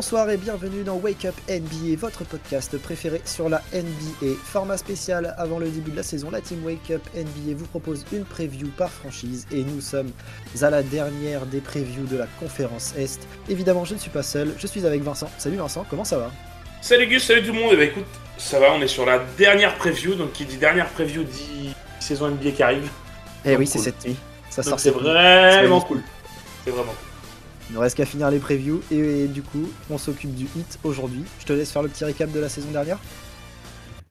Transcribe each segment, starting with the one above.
Bonsoir et bienvenue dans Wake Up NBA, votre podcast préféré sur la NBA. Format spécial avant le début de la saison, la team Wake Up NBA vous propose une preview par franchise et nous sommes à la dernière des previews de la conférence Est. Évidemment, je ne suis pas seul, je suis avec Vincent. Salut Vincent, comment ça va? Salut Gus, salut tout le monde. Et bah écoute, ça va, on est sur la dernière preview, donc qui dit dernière preview dit saison NBA qui arrive. Eh oui, c'est cette nuit. Ça sort c'est vraiment cool. C'est vraiment cool. Il ne reste qu'à finir les previews et, du coup, on s'occupe du hit aujourd'hui. Je te laisse faire le petit récap de la saison dernière.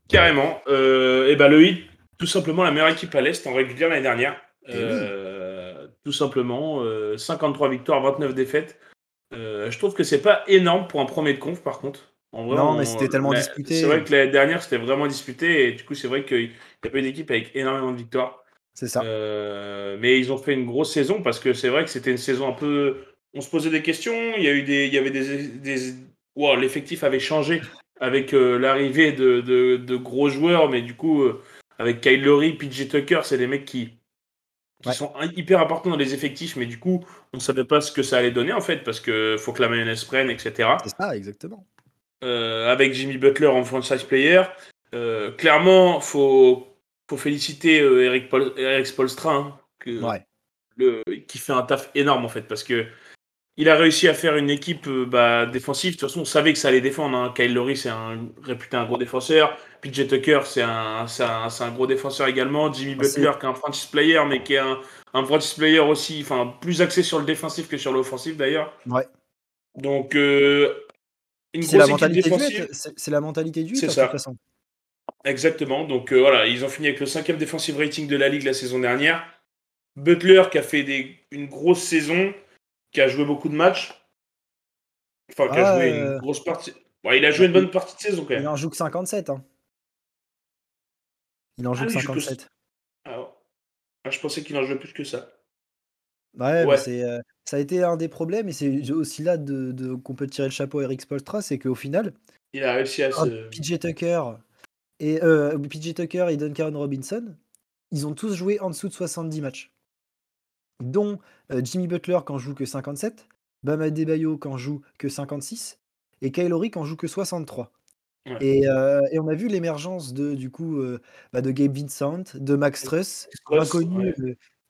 Carrément. Euh, et bah le hit, tout simplement la meilleure équipe à l'Est en régulière l'année dernière. Euh, tout simplement, 53 euh, victoires, 29 défaites. je trouve que c'est pas énorme pour un premier de conf par contre. non, mais c'était tellement disputé. C'est vrai que l'année dernière c'était vraiment disputé et du coup c'est vrai qu'il n'y a pas eu d'équipe avec énormément de victoires. C'est ça. mais ils ont fait une grosse saison parce que c'est vrai que c'était une saison un peu on se posait des questions. Il y a eu des, il y avait des, des l'effectif avait changé avec euh, l'arrivée de, de, gros joueurs, mais du coup, euh, avec Kyle Lowry, PJ Tucker, c'est des mecs qui, qui sont hyper importants dans les effectifs, mais du coup, on ne savait pas ce que ça allait donner en fait, parce que faut que la mayonnaise prenne, etc. C'est ça, exactement. Euh, avec Jimmy Butler en franchise player, clairement, faut faut féliciter Eric, Paul, Eric Spolstra, hein, que, le, qui fait un taf énorme en fait, parce que il a réussi à faire une équipe euh, bah, défensive. De toute façon, on savait que ça allait défendre. Hein. Kyle Lowry, c'est un réputé un gros défenseur. PJ Tucker, c'est un, un, gros défenseur également. Jimmy ah, Butler, qui est un franchise player, mais qui est un, un franchise player aussi, enfin, plus axé sur le défensif que sur l'offensif d'ailleurs. Ouais. Donc, euh, une grosse la équipe défensive. C'est la mentalité du C'est ça. De façon. Exactement. Donc, euh, voilà, ils ont fini avec le cinquième defensive rating de la ligue la saison dernière. Butler, qui a fait des, une grosse saison qui a joué beaucoup de matchs. Enfin, qui a joué une euh, grosse partie. il a joué une bonne partie de saison quand même. Il en joue que 57. Hein. Il en joue ah, que 57. Ah, ah, je pensais qu'il en jouait plus que ça. Ouais, ouais. c'est, euh, ça a été un des problèmes, et c'est aussi là de, qu'on peut tirer le chapeau à Eric Spolstra, c'est qu'au final, il a réussi à se. PJ Tucker et euh, PJ Tucker et Duncan Robinson, ils ont tous joué en dessous de 70 matchs dont euh, Jimmy Butler quand joue que 57, Bam Adebayo quand joue que 56 et Kyle Lowry quand joue que 63. Euh, et, on a vu l'émergence de du coup euh, bah, de Gabe Vincent, de Max Truss, inconnus,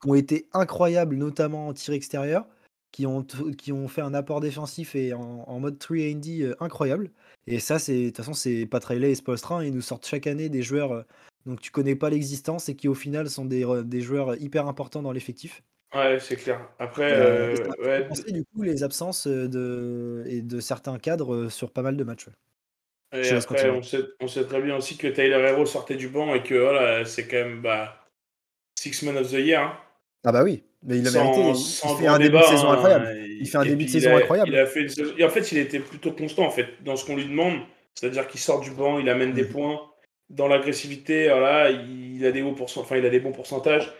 qui ont été incroyables, notamment en tir extérieur, qui ont, qui ont fait un apport défensif et en, mode 3D incroyable. Et ça, c'est de toute façon, c'est Pat Riley et Spolstra, ils nous sortent chaque année des joueurs dont tu connais pas l'existence et qui au final sont des, des joueurs hyper importants dans l'effectif. Ouais, c'est clair. Après, euh, ouais. du coup les absences de, et de certains cadres sur pas mal de matchs. Et après, on sait, on sait, très bien aussi que Tyler Hero sortait du banc et que voilà, c'est quand même bah, Six Men of the Year. Hein. Ah bah oui, mais il a mérité. Il, fait un début de saison incroyable. Hein, il fait un début de saison incroyable. Il a fait et en fait, il était plutôt constant en fait dans ce qu'on lui demande. C'est-à-dire qu'il sort du banc, il amène des mmh. points. Dans l'agressivité, voilà, il a des hauts enfin, il a des bons pourcentages.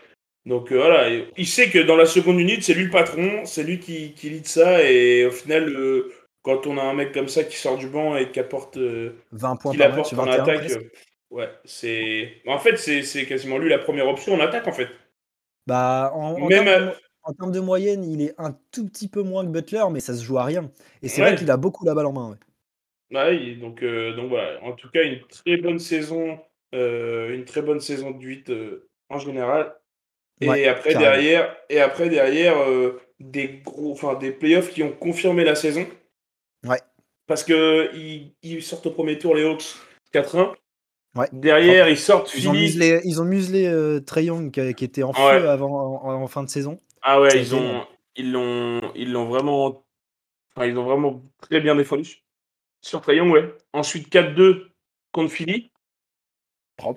Donc euh, voilà, il sait que dans la seconde unité, c'est lui le patron, c'est lui qui, qui lead ça, et au final, euh, quand on a un mec comme ça qui sort du banc et qui apporte 20 euh, points qui apporte en attaque, ouais, c'est. En fait, c'est quasiment lui la première option en attaque, en fait. Bah, en, Même en, termes, de, moyenne, il est un tout petit peu moins que Butler, mais ça se joue à rien. Et c'est vrai qu'il a beaucoup la balle en main. Ouais. donc, donc voilà, en tout cas, une très bonne saison, une très bonne saison de 8 en général. Et après derrière, et après derrière euh, des gros, enfin des playoffs qui ont confirmé la saison. Ouais. Parce que ils, sortent au premier tour les Hawks 4-1. Ouais. Derrière, ils sortent ils Ont muselé, ils ont muselé euh, Trey Young qui, était en feu avant en, fin de saison. Ah ouais, ils ont, ils l'ont, ils l'ont vraiment, enfin, ils ont vraiment très bien défendu sur Trey Young, ouais. Ensuite 4-2 contre Philly.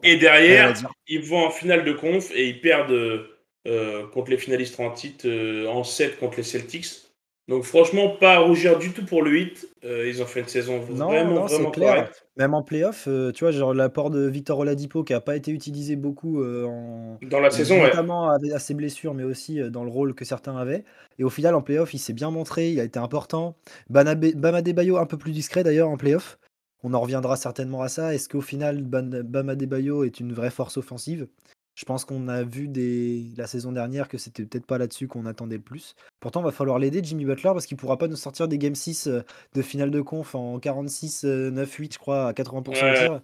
Et derrière, ils vont en finale de conf et ils perdent euh, contre les finalistes en titre euh, en 7 contre les Celtics. Donc franchement, pas à rougir du tout pour le 8. Euh, ils ont fait une saison vraiment, vraiment correcte. Même en playoff, tu vois, genre l'apport de Victor Oladipo qui n'a pas été utilisé beaucoup en... dans la saison, notamment à ses blessures, mais aussi dans le rôle que certains avaient. Et au final, en playoff, il s'est bien montré, il a été important. Bama Debayo un peu plus discret d'ailleurs en playoff. On en reviendra certainement à ça. Est-ce qu'au final, Bama Debayo est une vraie force offensive? Je pense qu'on a vu des la saison dernière que c'était peut-être pas là-dessus qu'on attendait le plus. Pourtant, va falloir l'aider Jimmy Butler parce qu'il pourra pas nous sortir des game 6, de finale de conf en 46, 9-8 je crois à 80 de tir.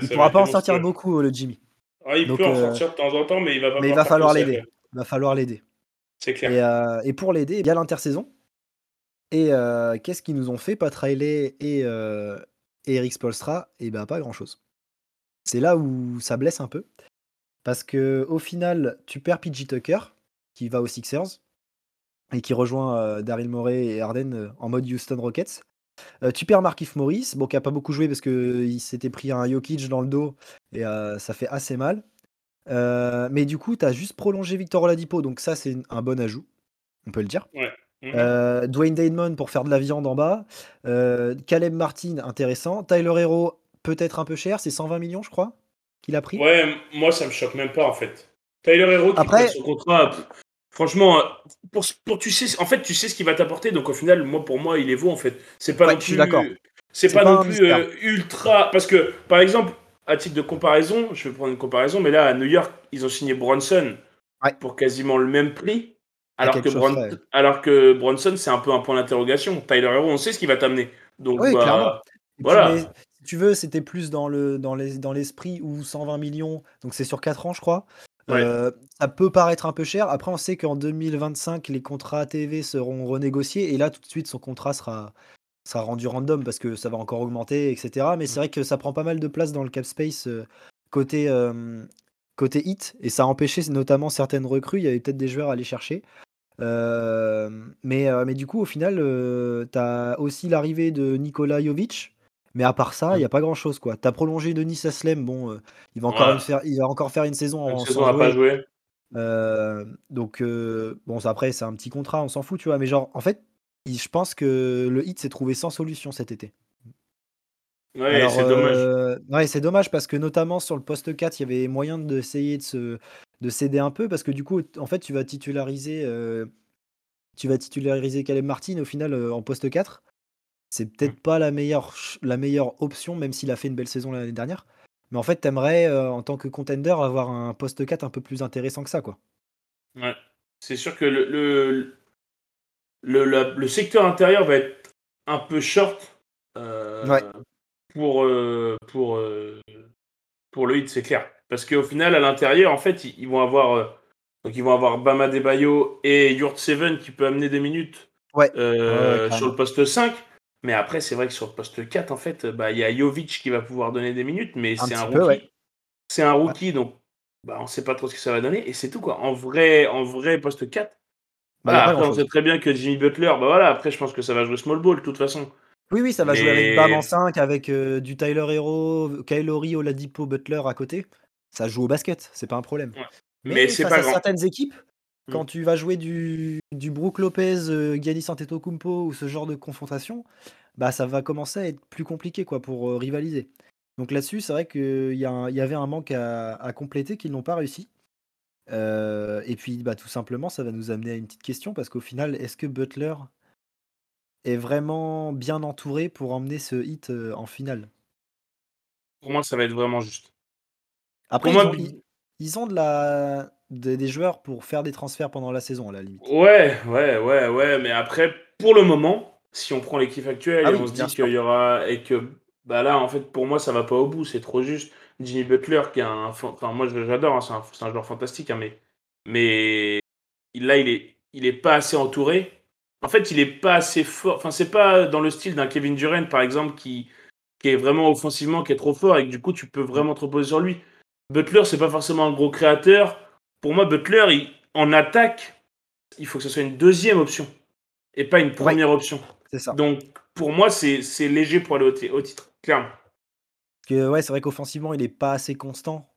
il pourra pas en sortir beaucoup le Jimmy. Ah, il peut en sortir de temps en temps, mais il va pas Mais il va falloir l'aider. Il va falloir l'aider. C'est clair. Et, pour l'aider, il y a l'intersaison. Et qu'est-ce qu'ils nous ont fait Pat Riley et, Eric Spolstra Et ben pas grand-chose. C'est là où ça blesse un peu. Parce que au final, tu perds PG Tucker, qui va aux Sixers, et qui rejoint Daryl Morey et Arden en mode Houston Rockets. tu perds Markif Morris, bon, qui a pas beaucoup joué parce qu'il s'était pris un Jokic dans le dos, et ça fait assez mal. mais du coup, tu as juste prolongé Victor Oladipo, donc ça, c'est un bon ajout, on peut le dire. Mmh Dwayne Damon pour faire de la viande en bas. Caleb Martin, intéressant. Tyler Hero, peut-être un peu cher, c'est 120 millions, je crois qu'il a pris? Ouais, moi ça me choque même pas en fait. Tyler Hero qui Après... son contrat, franchement, pour, pour, tu sais, en fait tu sais ce qu'il va t'apporter, donc au final, moi pour moi il est vaut en fait. C'est pas non plus, c'est pas, non plus euh, ultra, parce que par exemple à titre de comparaison, je vais prendre une comparaison, mais là à New York ils ont signé Bronson pour quasiment le même prix. Alors que, alors que Bronson, c'est un peu un point d'interrogation. Tyler Hero, on sait ce qu'il va t'amener. Donc, oui, bah, Voilà tu veux, c'était plus dans le dans les dans l'esprit où 120 millions, donc c'est sur 4 ans, je crois. Euh, ça peut paraître un peu cher. Après, on sait qu'en 2025, les contrats TV seront renégociés et là, tout de suite, son contrat sera sera rendu random parce que ça va encore augmenter, etc. Mais c'est mmh. vrai que ça prend pas mal de place dans le cap space euh, côté côté hit et ça a empêché notamment certaines recrues. Il y avait peut-être des joueurs à aller chercher. Euh, mais, mais du coup, au final, tu as aussi l'arrivée de Nikola Jovic, mais à part ça, il n'y a pas grand chose quoi. T'as prolongé Denis Aslem, bon, euh, il va encore faire, il va encore faire une saison une saison à pas jouer. Euh, donc euh, bon, après c'est un petit contrat, on s'en fout, tu vois. Mais genre, en fait, je pense que le hit s'est trouvé sans solution cet été. Ouais, c'est dommage. ouais, c'est dommage parce que notamment sur le poste 4, il y avait moyen d'essayer de se de céder un peu parce que du coup, en fait, tu vas titulariser, tu vas titulariser Caleb Martin au final en poste 4 c'est peut-être pas la meilleure, la meilleure option, même s'il a fait une belle saison l'année dernière. Mais en fait, t'aimerais, euh, en tant que contender, avoir un poste 4 un peu plus intéressant que ça, quoi. Ouais. C'est sûr que le, le, le, secteur intérieur va être un peu short euh, pour, euh, pour, pour le hit, c'est clair. Parce qu'au final, à l'intérieur, en fait, ils, vont avoir donc ils vont avoir Bama Debayo et Yurt Seven qui peut amener des minutes ouais. sur le poste 5. Mais après, c'est vrai que sur le poste 4, en fait, bah, il y a Jovic qui va pouvoir donner des minutes, mais c'est un, rookie. C'est un rookie, donc bah, on ne sait pas trop ce que ça va donner. Et c'est tout, quoi. En vrai, en vrai poste 4, bah, après, on sait très bien que Jimmy Butler, bah voilà, après, je pense que ça va jouer small ball, de toute façon. Oui, oui, ça va jouer avec Bam en 5, avec euh, du Tyler Hero, Kylori, Oladipo, Butler à côté. Ça joue au basket, c'est pas un problème. Mais, c'est pas grand. certaines équipes, mm. quand tu vas jouer du, du Brook Lopez, euh, Giannis Antetokounmpo ou ce genre de confrontation, bah ça va commencer à être plus compliqué quoi pour euh, rivaliser. Donc là-dessus, c'est vrai qu'il y, y, avait un manque à, compléter qu'ils n'ont pas réussi. Euh, et puis bah, tout simplement, ça va nous amener à une petite question parce qu'au final, est-ce que Butler est vraiment bien entouré pour emmener ce hit en finale? Pour moi, ça va être vraiment juste. Après, ils, ont, de la, des joueurs pour faire des transferts pendant la saison, à la limite. Ouais, ouais, ouais, ouais. Mais après, pour le moment, si on prend l'équipe actuelle ah et on se dit qu'il y aura. Et que bah là, en fait, pour moi, ça va pas au bout, c'est trop juste. Jimmy Butler, qui est un. Enfin, moi, j'adore, hein, c'est un, joueur fantastique, hein, mais. Mais là, il est, il est pas assez entouré. En fait, il est pas assez fort. Enfin, c'est pas dans le style d'un Kevin Durant, par exemple, qui, qui est vraiment offensivement, qui est trop fort et que du coup, tu peux vraiment te reposer sur lui. Butler, c'est pas forcément un gros créateur pour moi, Butler, en attaque, il faut que ce soit une deuxième option et pas une première option. C'est ça. Donc, pour moi, c'est léger pour aller au, titre, clairement. Que, ouais, c'est vrai qu'offensivement, il n'est pas assez constant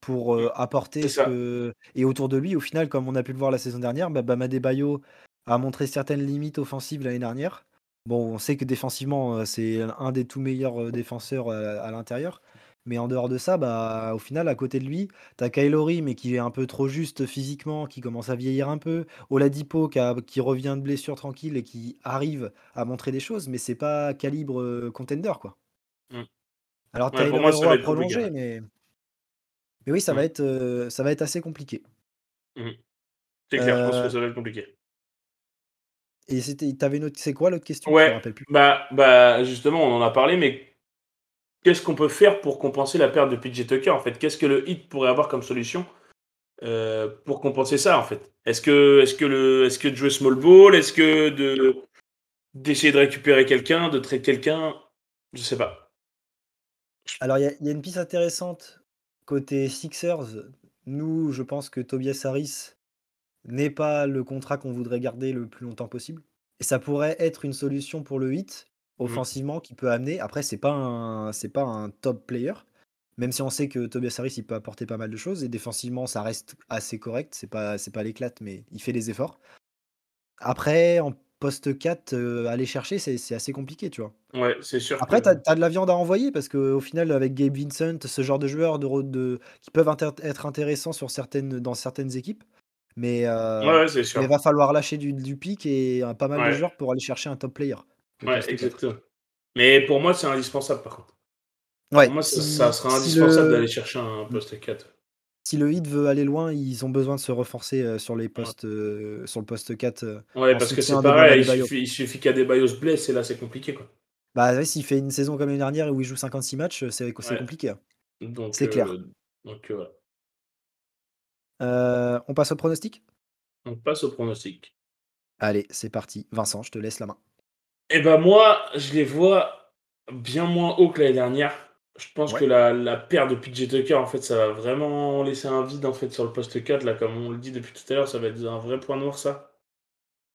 pour euh, apporter ce que... Et autour de lui, au final, comme on a pu le voir la saison dernière, bah, Bama Bayo a montré certaines limites offensives l'année dernière. Bon, on sait que défensivement, euh, c'est un des tout meilleurs euh, défenseurs à l'intérieur. Mais en dehors de ça, bah, au final, à côté de lui, tu as Kylori, mais qui est un peu trop juste physiquement, qui commence à vieillir un peu. Oladipo, qui, qui revient de blessure tranquille et qui arrive à montrer des choses, mais c'est pas calibre euh, contender, quoi. Mmh. Alors, ouais, Hero a prolongé, mais... Mais oui, ça, va, être, ça va être assez compliqué. Mmh. C'est clair, je pense que ça va être compliqué. Et c'était, t'avais une autre, c'est quoi l'autre question? Ouais, rappelle plus. Bah, bah, justement, on en a parlé, mais qu'est-ce qu'on peut faire pour compenser la perte de PJ Tucker en fait? Qu'est-ce que le hit pourrait avoir comme solution euh, pour compenser ça en fait? Est-ce que, le, est-ce de jouer small ball? Est-ce que de d'essayer de récupérer quelqu'un, de traiter quelqu'un? Je sais pas. Alors il y, y, a une piste intéressante côté Sixers. Nous, je pense que Tobias Harris n'est pas le contrat qu'on voudrait garder le plus longtemps possible. Et ça pourrait être une solution pour le hit. Offensivement qui peut amener. Après, c'est pas un, c'est pas un top player, même si on sait que Tobias Harris il peut apporter pas mal de choses et défensivement ça reste assez correct. C'est pas, c'est pas l'éclate, mais il fait des efforts. Après, en poste 4, euh, aller chercher, c'est, assez compliqué, tu vois. Ouais, c'est sûr. Après, tu as, de la viande à envoyer parce qu'au final, avec Gabe Vincent, ce genre de joueurs de, de, qui peuvent être intéressants sur certaines, dans certaines équipes, mais, euh, il va falloir lâcher du, du pic et pas mal de joueurs pour aller chercher un top player. Ouais, exactement. Mais pour moi, c'est indispensable par contre. Ouais, pour moi, ça, sera indispensable d'aller chercher un poste 4. Si le hit veut aller loin, ils ont besoin de se renforcer euh, sur, les postes, euh, sur le poste 4. ouais, parce que c'est pareil, il suffit, il suffit qu'Adebayo se blesse et là, c'est compliqué. Quoi. Bah ouais, s'il fait une saison comme l'année dernière où il joue 56 matchs, c'est compliqué. Hein. C'est clair. Donc, ouais. Euh, on passe au pronostic? On passe au pronostic. Allez, c'est parti. Vincent, je te laisse la main. Eh ben moi, je les vois bien moins haut que l'année dernière. Je pense que la, la perte de PJ Tucker, en fait, ça va vraiment laisser un vide en fait sur le poste 4. Là, comme on le dit depuis tout à l'heure, ça va être un vrai point noir, ça.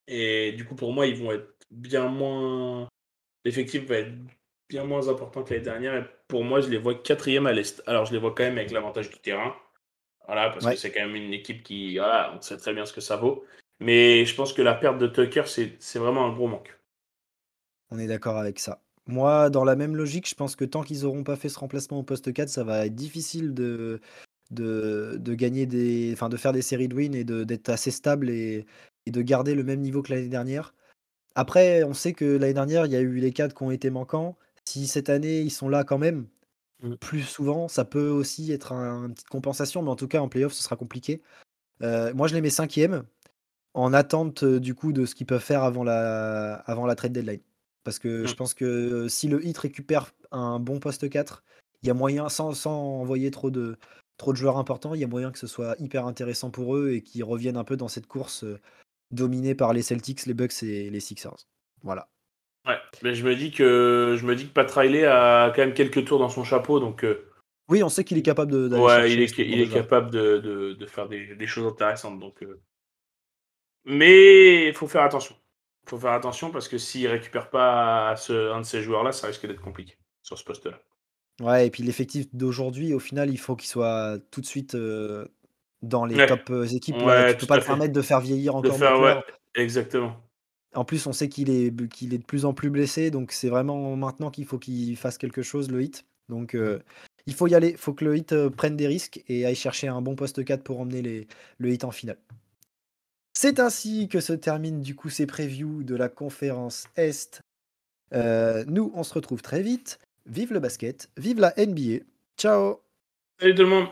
Et du coup, pour moi, ils vont être bien moins. L'effectif va être bien moins important que l'année dernière. Et pour moi, je les vois quatrième à l'Est. Alors, je les vois quand même avec l'avantage du terrain. Voilà, parce que c'est quand même une équipe qui. Voilà, on sait très bien ce que ça vaut. Mais je pense que la perte de Tucker, c'est vraiment un gros manque. On est d'accord avec ça. Moi, dans la même logique, je pense que tant qu'ils n'auront pas fait ce remplacement au poste 4, ça va être difficile de, de, de gagner des. Enfin, de faire des séries de wins et d'être assez stable et, et, de garder le même niveau que l'année dernière. Après, on sait que l'année dernière, il y a eu les 4 qui ont été manquants. Si cette année, ils sont là quand même, Mmh. plus souvent. Ça peut aussi être un, une petite compensation, mais en tout cas, en playoff, ce sera compliqué. Euh, moi, je les mets cinquième, en attente du coup de ce qu'ils peuvent faire avant la, avant la trade deadline. Parce que je mmh. pense que si le hit récupère un bon poste 4, il y a moyen, sans, sans envoyer trop de, trop de joueurs importants, il y a moyen que ce soit hyper intéressant pour eux et qu'ils reviennent un peu dans cette course dominée par les Celtics, les Bucks et les Sixers. Voilà. Ouais, mais je me dis que je me dis que Pat Riley a quand même quelques tours dans son chapeau, donc. Euh, oui, on sait qu'il est capable de. Ouais, il est, il est capable de, de, de faire des, des, choses intéressantes, donc. Euh. Mais il faut faire attention. Il faut faire attention parce que s'il récupère pas ce, un de ces joueurs-là, ça risque d'être compliqué sur ce poste-là. Ouais, et puis l'effectif d'aujourd'hui, au final, il faut qu'il soit tout de suite euh, dans les top équipes. Ouais, tu peux pas te permettre de faire vieillir encore. De faire, ouais, exactement. En plus, on sait qu'il est, qu'il est de plus en plus blessé, donc c'est vraiment maintenant qu'il faut qu'il fasse quelque chose, le hit. Donc euh, il faut y aller, il faut que le hit euh, prenne des risques et aille chercher un bon poste 4 pour emmener les, le hit en finale. C'est ainsi que se terminent du coup ces previews de la conférence Est. Euh, nous, on se retrouve très vite. Vive le basket, vive la NBA. Ciao Salut tout le monde